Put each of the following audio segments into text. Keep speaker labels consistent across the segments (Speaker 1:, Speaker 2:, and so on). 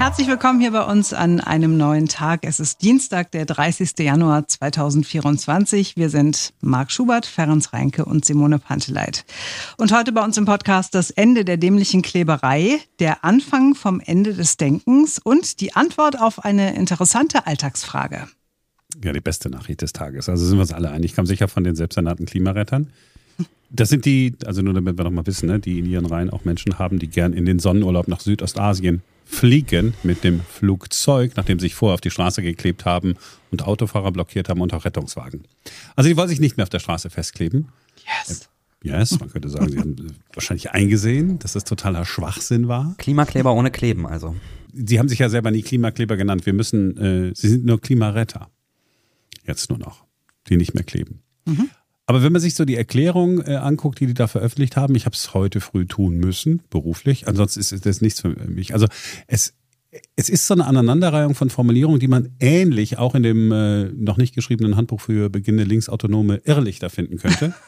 Speaker 1: Herzlich willkommen hier bei uns an einem neuen Tag. Es ist Dienstag, der 30. Januar 2024. Wir sind Marc Schubert, Ferenc Reinke und Simone Panteleit. Und heute bei uns im Podcast das Ende der dämlichen Kleberei, der Anfang vom Ende des Denkens und die Antwort auf eine interessante Alltagsfrage.
Speaker 2: Ja, die beste Nachricht des Tages. Also sind wir uns alle einig. Kam sicher von den selbsternannten Klimarettern. Das sind die, also nur damit wir noch mal wissen, ne, die in ihren Reihen auch Menschen haben, die gern in den Sonnenurlaub nach Südostasien fliegen mit dem Flugzeug, nachdem sie sich vorher auf die Straße geklebt haben und Autofahrer blockiert haben und auch Rettungswagen. Also die wollen sich nicht mehr auf der Straße festkleben.
Speaker 1: Yes.
Speaker 2: Yes, man könnte sagen, sie haben wahrscheinlich eingesehen, dass das totaler Schwachsinn war.
Speaker 3: Klimakleber ohne Kleben, also.
Speaker 2: Sie haben sich ja selber nie Klimakleber genannt. Wir müssen, äh, sie sind nur Klimaretter. Jetzt nur noch, die nicht mehr kleben. Mhm. Aber wenn man sich so die Erklärung äh, anguckt, die die da veröffentlicht haben, ich habe es heute früh tun müssen, beruflich, ansonsten ist das nichts für mich. Also es, es ist so eine Aneinanderreihung von Formulierungen, die man ähnlich auch in dem äh, noch nicht geschriebenen Handbuch für beginnende linksautonome Irrlichter finden könnte.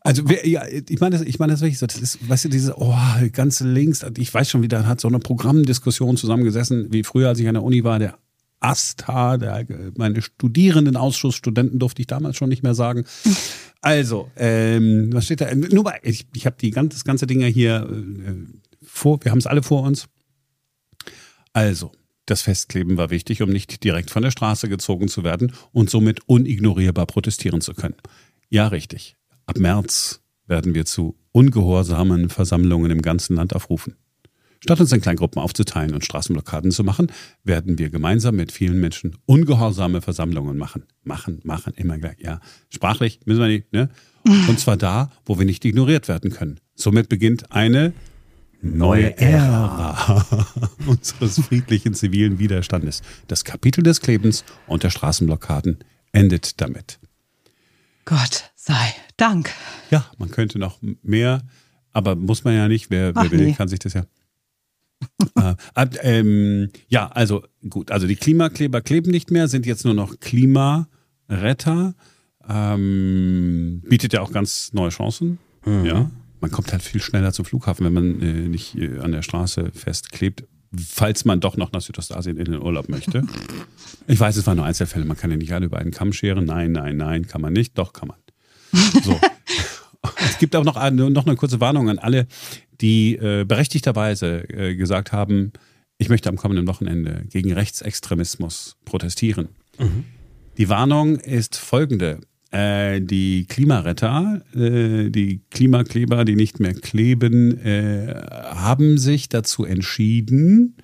Speaker 2: Also ja, ich meine, das, ich meine das wirklich so. Das ist, weißt du, diese oh ganze links. Ich weiß schon, wie da hat so eine Programmdiskussion zusammengesessen, wie früher, als ich an der Uni war, der ASTA, der, meine Studierendenausschuss, Studenten durfte ich damals schon nicht mehr sagen. Also, ähm, was steht da? Nur mal, ich, ich habe die ganze, das ganze Ding ja hier äh, vor, wir haben es alle vor uns. Also, das Festkleben war wichtig, um nicht direkt von der Straße gezogen zu werden und somit unignorierbar protestieren zu können. Ja, richtig. Ab März werden wir zu ungehorsamen Versammlungen im ganzen Land aufrufen. Statt uns in Kleingruppen aufzuteilen und Straßenblockaden zu machen, werden wir gemeinsam mit vielen Menschen ungehorsame Versammlungen machen. Machen, machen, immer gleich. Ja, sprachlich müssen wir nicht, ne? Und zwar da, wo wir nicht ignoriert werden können. Somit beginnt eine neue Ära unseres friedlichen zivilen Widerstandes. Das Kapitel des Klebens und der Straßenblockaden endet damit.
Speaker 1: Gott sei Dank.
Speaker 2: Ja, man könnte noch mehr, aber muss man ja nicht. Wer, wer will, nee. kann sich das ja äh, ähm, ja, also gut, also die Klimakleber kleben nicht mehr, sind jetzt nur noch Klimaretter. Ähm, bietet ja auch ganz neue Chancen. Mhm. Ja, man kommt halt viel schneller zum Flughafen, wenn man äh, nicht äh, an der Straße festklebt, falls man doch noch nach Südostasien in den Urlaub möchte. Ich weiß, es waren nur Einzelfälle, man kann ja nicht alle über einen Kamm scheren. Nein, nein, nein, kann man nicht. Doch, kann man. So. es gibt auch noch, eine, noch eine kurze Warnung an alle, die äh, berechtigterweise äh, gesagt haben, ich möchte am kommenden Wochenende gegen Rechtsextremismus protestieren. Mhm. Die Warnung ist folgende. Äh, die Klimaretter, äh, die Klimakleber, die nicht mehr kleben, äh, haben sich dazu entschieden,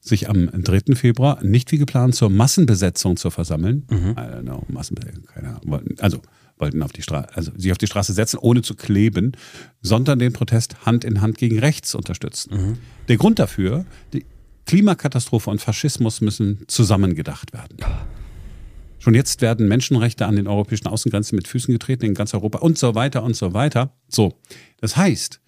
Speaker 2: sich am 3. Februar nicht wie geplant zur Massenbesetzung zu versammeln. Mhm. I don't know, Massenbesetzung, keine Ahnung. Also wollten auf die Straße, also sich auf die Straße setzen, ohne zu kleben, sondern den Protest Hand in Hand gegen rechts unterstützen. Mhm. Der Grund dafür, die Klimakatastrophe und Faschismus müssen zusammengedacht werden. Schon jetzt werden Menschenrechte an den europäischen Außengrenzen mit Füßen getreten in ganz Europa und so weiter und so weiter. So, das heißt,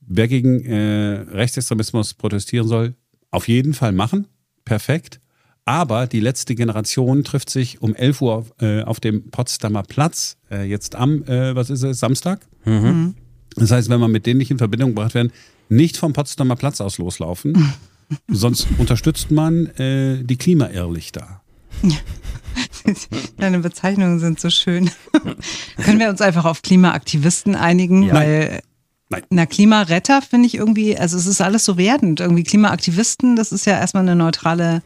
Speaker 2: wer gegen äh, Rechtsextremismus protestieren soll, auf jeden Fall machen. Perfekt. Aber die letzte Generation trifft sich um 11 Uhr äh, auf dem Potsdamer Platz, äh, jetzt am, äh, was ist es, Samstag. Mhm. Das heißt, wenn man mit denen nicht in Verbindung gebracht werden, nicht vom Potsdamer Platz aus loslaufen, sonst unterstützt man äh, die Klimairrlichter.
Speaker 1: Deine Bezeichnungen sind so schön. Können wir uns einfach auf Klimaaktivisten einigen? Ja. Weil Nein. Na, Klimaretter finde ich irgendwie, also es ist alles so werdend. Irgendwie Klimaaktivisten, das ist ja erstmal eine neutrale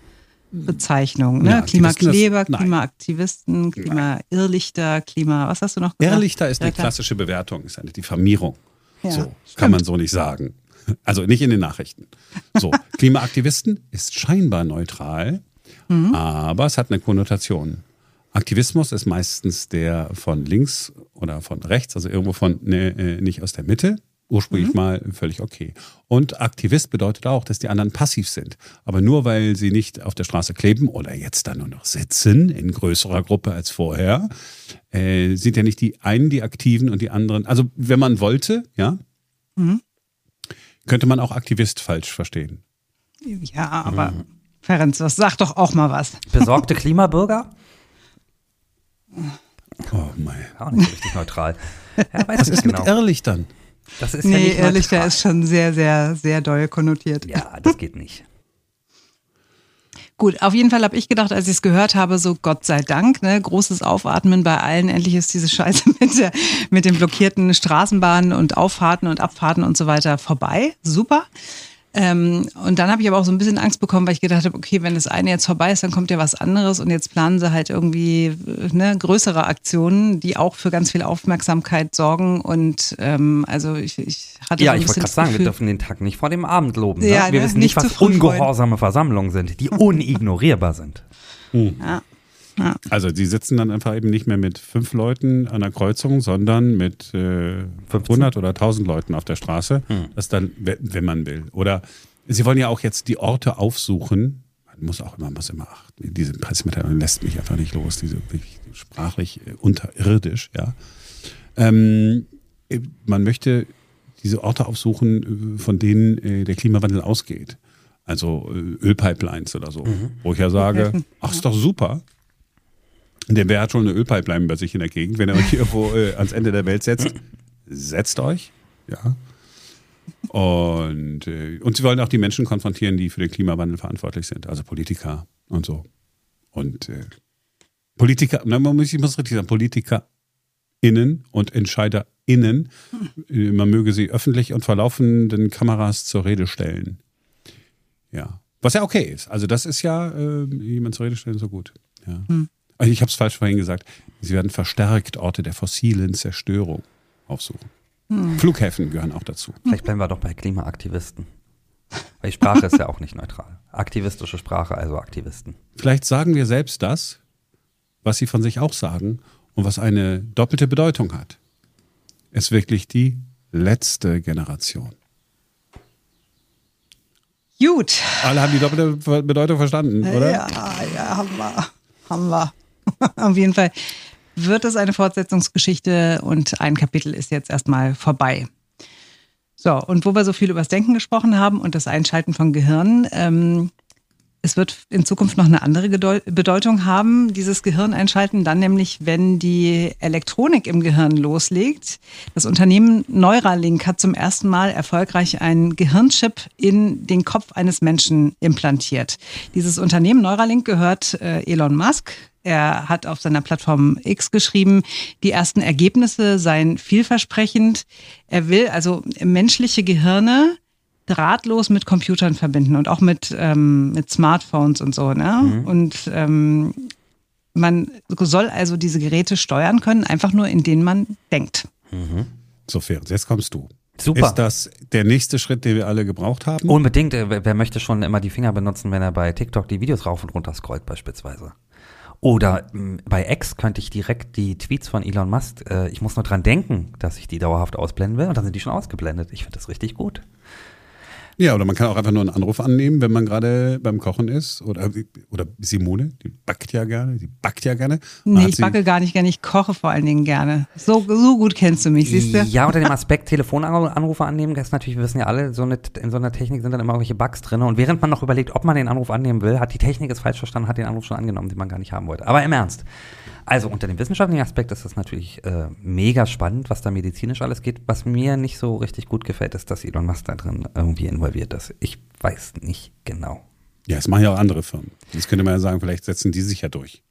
Speaker 1: Bezeichnung. Ne? Ja, Klimakleber, Klimaaktivisten, Klimairrlichter, Klima, was hast du noch gesagt?
Speaker 2: Irrlichter ist eine klassische Bewertung, ist eine Diffamierung. Ja, so, stimmt. kann man so nicht sagen. Also nicht in den Nachrichten. So, Klimaaktivisten ist scheinbar neutral, mhm. aber es hat eine Konnotation. Aktivismus ist meistens der von links oder von rechts, also irgendwo von ne, äh, nicht aus der Mitte, ursprünglich mhm. mal völlig okay. Und Aktivist bedeutet auch, dass die anderen passiv sind. Aber nur weil sie nicht auf der Straße kleben oder jetzt dann nur noch sitzen, in größerer Gruppe als vorher, äh, sind ja nicht die einen die Aktiven und die anderen. Also wenn man wollte, ja, mhm. könnte man auch Aktivist falsch verstehen.
Speaker 1: Ja, aber mhm. Ferenc, das sag doch auch mal was.
Speaker 3: Besorgte Klimabürger?
Speaker 2: Oh mein.
Speaker 3: Auch nicht so richtig neutral.
Speaker 2: Ja, was ist genau. mit Irrlichtern?
Speaker 3: Das ist
Speaker 1: nee,
Speaker 3: ja
Speaker 1: ehrlich, der ist schon sehr, sehr, sehr doll konnotiert.
Speaker 3: Ja, das geht nicht.
Speaker 1: Gut, auf jeden Fall habe ich gedacht, als ich es gehört habe, so Gott sei Dank, ne, großes Aufatmen bei allen. Endlich ist diese Scheiße mit, der, mit den blockierten Straßenbahnen und Auffahrten und Abfahrten und so weiter vorbei. Super. Ähm, und dann habe ich aber auch so ein bisschen Angst bekommen, weil ich gedacht habe, okay, wenn das eine jetzt vorbei ist, dann kommt ja was anderes und jetzt planen sie halt irgendwie äh, ne, größere Aktionen, die auch für ganz viel Aufmerksamkeit sorgen. Und ähm, also ich, ich hatte
Speaker 3: Ja,
Speaker 1: so ein
Speaker 3: ich wollte gerade sagen,
Speaker 1: Gefühl,
Speaker 3: wir dürfen den Tag nicht vor dem Abend loben. Ne?
Speaker 1: Ja,
Speaker 3: wir
Speaker 1: ne,
Speaker 3: wissen
Speaker 1: nicht
Speaker 3: nicht, was ungehorsame Versammlungen sind, die unignorierbar sind.
Speaker 1: ja, ja.
Speaker 2: Also die sitzen dann einfach eben nicht mehr mit fünf Leuten an der Kreuzung, sondern mit äh, 100 oder 1000 Leuten auf der Straße. Das dann, we- wenn man will. Oder sie wollen ja auch jetzt die Orte aufsuchen. Man muss auch immer, muss immer achten. Diese Pressemitteilung lässt mich einfach nicht los. Diese wirklich sprachlich äh, unterirdisch, ja. Ähm, äh, man möchte diese Orte aufsuchen, äh, von denen äh, der Klimawandel ausgeht. Also Ölpipelines oder so. Wo ich ja sage, ach, ist doch super. Der wer hat schon eine Ölpipeline bei sich in der Gegend, wenn er euch irgendwo äh, ans Ende der Welt setzt, setzt euch. Ja. Und, äh, und sie wollen auch die Menschen konfrontieren, die für den Klimawandel verantwortlich sind, also Politiker und so. Und äh, Politiker, man muss, ich muss richtig sagen, PolitikerInnen und EntscheiderInnen, äh, man möge sie öffentlich und vor laufenden Kameras zur Rede stellen. Ja. Was ja okay ist. Also das ist ja, äh, jemand zur Rede stellen, so gut. Ja. Also ich habe es falsch vorhin gesagt. Sie werden verstärkt Orte der fossilen Zerstörung aufsuchen. Flughäfen gehören auch dazu.
Speaker 3: Vielleicht bleiben wir doch bei Klimaaktivisten. Weil die Sprache ist ja auch nicht neutral. Aktivistische Sprache, also Aktivisten.
Speaker 2: Vielleicht sagen wir selbst das, was sie von sich auch sagen und was eine doppelte Bedeutung hat. Es ist wirklich die letzte Generation.
Speaker 1: Gut.
Speaker 2: Alle haben die doppelte Bedeutung verstanden, oder?
Speaker 1: Ja, ja, haben wir. Haben wir. Auf jeden Fall wird es eine Fortsetzungsgeschichte und ein Kapitel ist jetzt erstmal vorbei. So, und wo wir so viel über das Denken gesprochen haben und das Einschalten von Gehirnen, ähm, es wird in Zukunft noch eine andere Bedeutung haben, dieses Gehirn einschalten, dann nämlich, wenn die Elektronik im Gehirn loslegt. Das Unternehmen Neuralink hat zum ersten Mal erfolgreich einen Gehirnchip in den Kopf eines Menschen implantiert. Dieses Unternehmen Neuralink gehört äh, Elon Musk. Er hat auf seiner Plattform X geschrieben, die ersten Ergebnisse seien vielversprechend. Er will also menschliche Gehirne drahtlos mit Computern verbinden und auch mit, ähm, mit Smartphones und so. Ne? Und ähm, man soll also diese Geräte steuern können, einfach nur indem man denkt.
Speaker 2: So, Ferenc, jetzt kommst du.
Speaker 3: Super.
Speaker 2: Ist das der nächste Schritt, den wir alle gebraucht haben?
Speaker 3: Unbedingt. äh, Wer, wer möchte schon immer die Finger benutzen, wenn er bei TikTok die Videos rauf und runter scrollt beispielsweise? Oder mh, bei X könnte ich direkt die Tweets von Elon Musk, äh, ich muss nur dran denken, dass ich die dauerhaft ausblenden will und dann sind die schon ausgeblendet. Ich finde das richtig gut.
Speaker 2: Ja, oder man kann auch einfach nur einen Anruf annehmen, wenn man gerade beim Kochen ist. Oder, oder Simone, die backt ja gerne, die backt ja gerne.
Speaker 1: Nee, ich backe gar nicht gerne, ich koche vor allen Dingen gerne. So, so gut kennst du mich, siehst du?
Speaker 3: Ja, unter dem Aspekt Telefonanrufe annehmen, das ist natürlich, wir wissen ja alle, so eine, in so einer Technik sind dann immer irgendwelche Bugs drin. Und während man noch überlegt, ob man den Anruf annehmen will, hat die Technik es falsch verstanden, hat den Anruf schon angenommen, den man gar nicht haben wollte. Aber im Ernst. Also unter dem wissenschaftlichen Aspekt ist das natürlich äh, mega spannend, was da medizinisch alles geht. Was mir nicht so richtig gut gefällt, ist, dass Elon Musk da drin irgendwie involviert ist. Ich weiß nicht genau.
Speaker 2: Ja, das machen ja auch andere Firmen. Das könnte man ja sagen, vielleicht setzen die sich ja durch.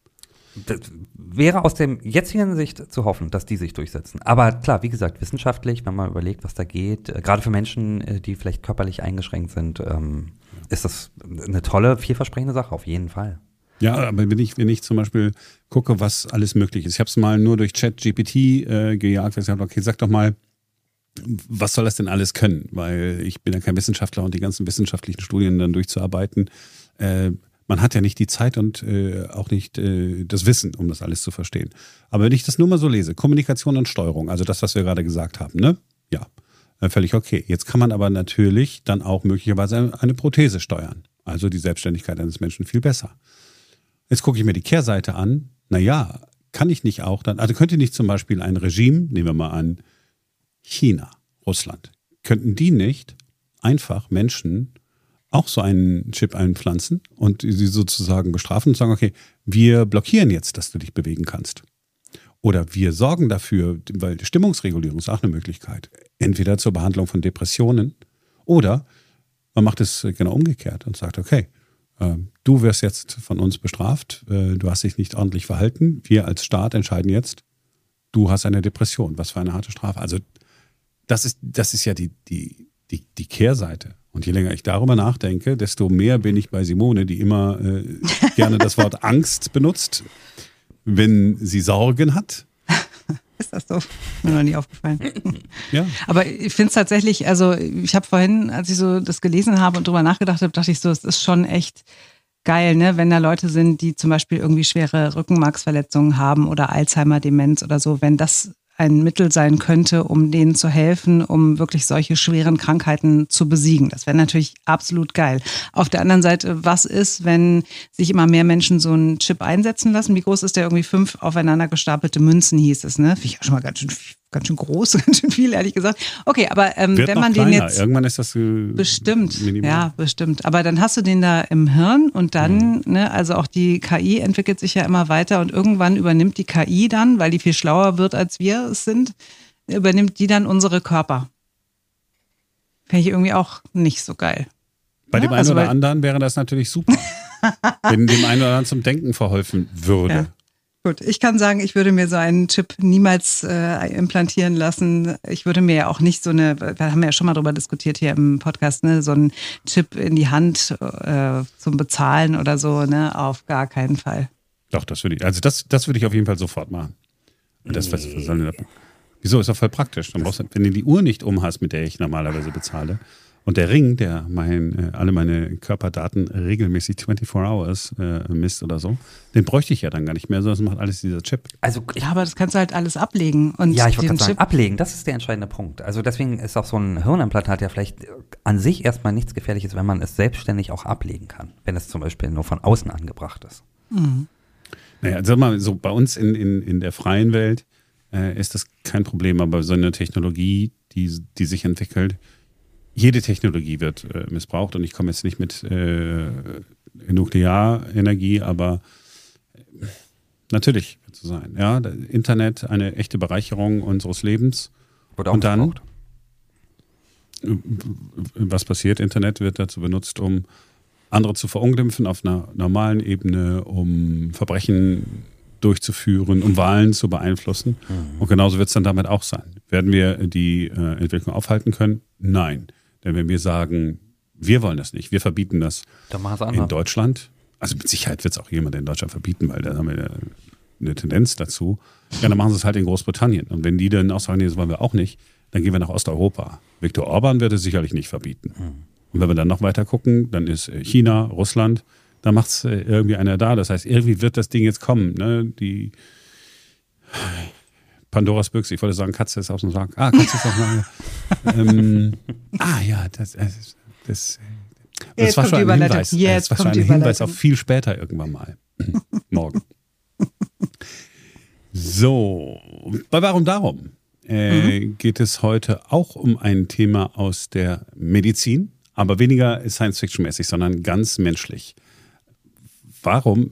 Speaker 3: Das wäre aus dem jetzigen Sicht zu hoffen, dass die sich durchsetzen. Aber klar, wie gesagt, wissenschaftlich, wenn man überlegt, was da geht, äh, gerade für Menschen, äh, die vielleicht körperlich eingeschränkt sind, ähm, ist das eine tolle, vielversprechende Sache, auf jeden Fall.
Speaker 2: Ja, aber wenn ich, wenn ich zum Beispiel gucke, was alles möglich ist. Ich habe es mal nur durch ChatGPT äh, gejagt, weil ich habe, okay, sag doch mal, was soll das denn alles können? Weil ich bin ja kein Wissenschaftler und die ganzen wissenschaftlichen Studien dann durchzuarbeiten. Äh, man hat ja nicht die Zeit und äh, auch nicht äh, das Wissen, um das alles zu verstehen. Aber wenn ich das nur mal so lese, Kommunikation und Steuerung, also das, was wir gerade gesagt haben, ne? Ja, äh, völlig okay. Jetzt kann man aber natürlich dann auch möglicherweise eine Prothese steuern. Also die Selbstständigkeit eines Menschen viel besser. Jetzt gucke ich mir die Kehrseite an. Naja, kann ich nicht auch dann, also könnte nicht zum Beispiel ein Regime, nehmen wir mal an, China, Russland, könnten die nicht einfach Menschen auch so einen Chip einpflanzen und sie sozusagen bestrafen und sagen, okay, wir blockieren jetzt, dass du dich bewegen kannst. Oder wir sorgen dafür, weil die Stimmungsregulierung ist auch eine Möglichkeit, entweder zur Behandlung von Depressionen oder man macht es genau umgekehrt und sagt, okay, du wirst jetzt von uns bestraft, äh, du hast dich nicht ordentlich verhalten. Wir als Staat entscheiden jetzt, du hast eine Depression. Was für eine harte Strafe. Also das ist, das ist ja die, die, die, die Kehrseite. Und je länger ich darüber nachdenke, desto mehr bin ich bei Simone, die immer äh, gerne das Wort Angst benutzt, wenn sie Sorgen hat.
Speaker 1: Ist das so? Mir noch nie aufgefallen.
Speaker 2: Ja.
Speaker 1: Aber ich finde es tatsächlich, also ich habe vorhin, als ich so das gelesen habe und drüber nachgedacht habe, dachte ich so, es ist schon echt geil, ne, wenn da Leute sind, die zum Beispiel irgendwie schwere Rückenmarksverletzungen haben oder Alzheimer-Demenz oder so, wenn das ein Mittel sein könnte, um denen zu helfen, um wirklich solche schweren Krankheiten zu besiegen. Das wäre natürlich absolut geil. Auf der anderen Seite, was ist, wenn sich immer mehr Menschen so einen Chip einsetzen lassen? Wie groß ist der? Irgendwie fünf aufeinander gestapelte Münzen hieß es, ne? Finde ich auch schon mal ganz schön ganz schön groß, ganz schön viel, ehrlich gesagt. Okay, aber ähm, wenn man den jetzt.
Speaker 2: Irgendwann ist das äh,
Speaker 1: bestimmt. Minimal. Ja, bestimmt. Aber dann hast du den da im Hirn und dann, mhm. ne, also auch die KI entwickelt sich ja immer weiter und irgendwann übernimmt die KI dann, weil die viel schlauer wird als wir es sind, übernimmt die dann unsere Körper. Fände ich irgendwie auch nicht so geil.
Speaker 2: Bei ja, dem einen also oder anderen wäre das natürlich super. wenn dem einen oder anderen zum Denken verholfen würde. Ja.
Speaker 1: Gut, ich kann sagen, ich würde mir so einen Chip niemals äh, implantieren lassen. Ich würde mir ja auch nicht so eine, wir haben ja schon mal drüber diskutiert hier im Podcast, ne, so einen Chip in die Hand äh, zum Bezahlen oder so, ne, auf gar keinen Fall.
Speaker 2: Doch, das würde ich, also das, das würde ich auf jeden Fall sofort machen. Das, was, was soll denn da, wieso, ist doch voll praktisch. Dann brauchst du, wenn du die Uhr nicht um hast, mit der ich normalerweise bezahle, und der Ring, der mein, äh, alle meine Körperdaten regelmäßig 24 Hours äh, misst oder so, den bräuchte ich ja dann gar nicht mehr, sondern das macht alles dieser Chip.
Speaker 1: Also, ja, aber das kannst du halt alles ablegen. Und
Speaker 3: ja, ich wollte sagen, ablegen, das ist der entscheidende Punkt. Also deswegen ist auch so ein Hirnimplantat ja vielleicht an sich erstmal nichts Gefährliches, wenn man es selbstständig auch ablegen kann, wenn es zum Beispiel nur von außen angebracht ist.
Speaker 2: Mhm. Naja, sag mal, so bei uns in, in, in der freien Welt äh, ist das kein Problem, aber so eine Technologie, die, die sich entwickelt, jede Technologie wird äh, missbraucht und ich komme jetzt nicht mit äh, Nuklearenergie, aber äh, natürlich wird es so sein. Ja, Internet eine echte Bereicherung unseres Lebens.
Speaker 3: Wurde auch und dann,
Speaker 2: äh, was passiert? Internet wird dazu benutzt, um andere zu verunglimpfen auf einer normalen Ebene, um Verbrechen durchzuführen, um Wahlen zu beeinflussen. Mhm. Und genauso wird es dann damit auch sein. Werden wir die äh, Entwicklung aufhalten können? Nein. Denn wenn wir sagen, wir wollen das nicht, wir verbieten das in Deutschland, also mit Sicherheit wird es auch jemand in Deutschland verbieten, weil da haben wir eine Tendenz dazu. Ja, dann machen sie es halt in Großbritannien. Und wenn die dann auch sagen, nee, das wollen wir auch nicht, dann gehen wir nach Osteuropa. Viktor Orban wird es sicherlich nicht verbieten. Mhm. Und wenn wir dann noch weiter gucken, dann ist äh, China, Russland, da macht es äh, irgendwie einer da. Das heißt, irgendwie wird das Ding jetzt kommen. Ne? Die Pandoras Büchse, ich wollte sagen, Katze ist aus dem Sack. Ah, Katze ist aus dem Sack. ähm, ah ja, das, das, das, das war schon ein Hinweis. Jetzt das war schon ein Hinweis auf viel später irgendwann mal. Morgen. So, bei Warum Darum äh, mhm. geht es heute auch um ein Thema aus der Medizin, aber weniger Science-Fiction-mäßig, sondern ganz menschlich. Warum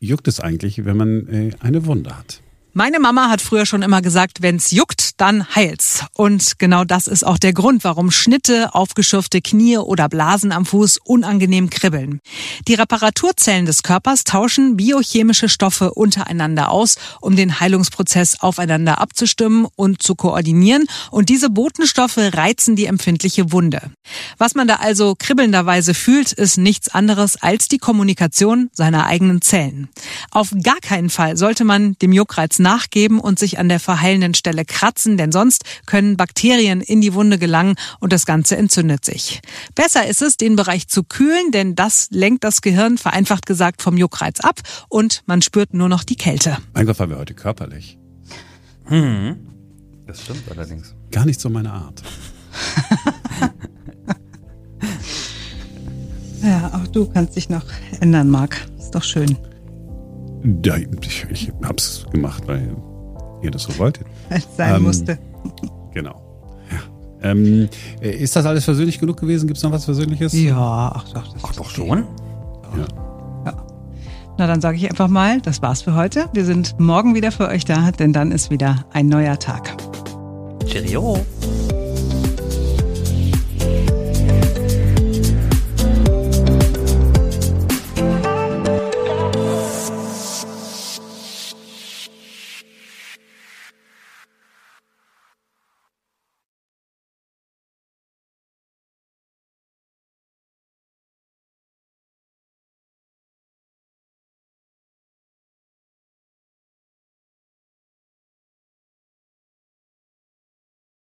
Speaker 2: juckt es eigentlich, wenn man äh, eine Wunde hat?
Speaker 1: Meine Mama hat früher schon immer gesagt, wenn's juckt, dann heilt's. Und genau das ist auch der Grund, warum Schnitte, aufgeschürfte Knie oder Blasen am Fuß unangenehm kribbeln. Die Reparaturzellen des Körpers tauschen biochemische Stoffe untereinander aus, um den Heilungsprozess aufeinander abzustimmen und zu koordinieren. Und diese Botenstoffe reizen die empfindliche Wunde. Was man da also kribbelnderweise fühlt, ist nichts anderes als die Kommunikation seiner eigenen Zellen. Auf gar keinen Fall sollte man dem Juckreiz nachgeben und sich an der verheilenden Stelle kratzen, denn sonst können Bakterien in die Wunde gelangen und das Ganze entzündet sich. Besser ist es, den Bereich zu kühlen, denn das lenkt das Gehirn vereinfacht gesagt vom Juckreiz ab und man spürt nur noch die Kälte.
Speaker 2: Mein Gott, waren wir heute körperlich.
Speaker 3: Hm. Das stimmt allerdings.
Speaker 2: Gar nicht so meine Art.
Speaker 1: ja, auch du kannst dich noch ändern, Marc. Ist doch schön.
Speaker 2: Ja, ich, ich hab's gemacht, weil ihr das so wolltet.
Speaker 1: Weil es sein ähm, musste.
Speaker 2: Genau. Ja. Ähm, ist das alles versöhnlich genug gewesen? Gibt es noch was Versöhnliches?
Speaker 1: Ja, ach doch.
Speaker 3: Das ach doch schon?
Speaker 1: Ja. ja. Na, dann sage ich einfach mal, das war's für heute. Wir sind morgen wieder für euch da, denn dann ist wieder ein neuer Tag.
Speaker 3: Cheerio.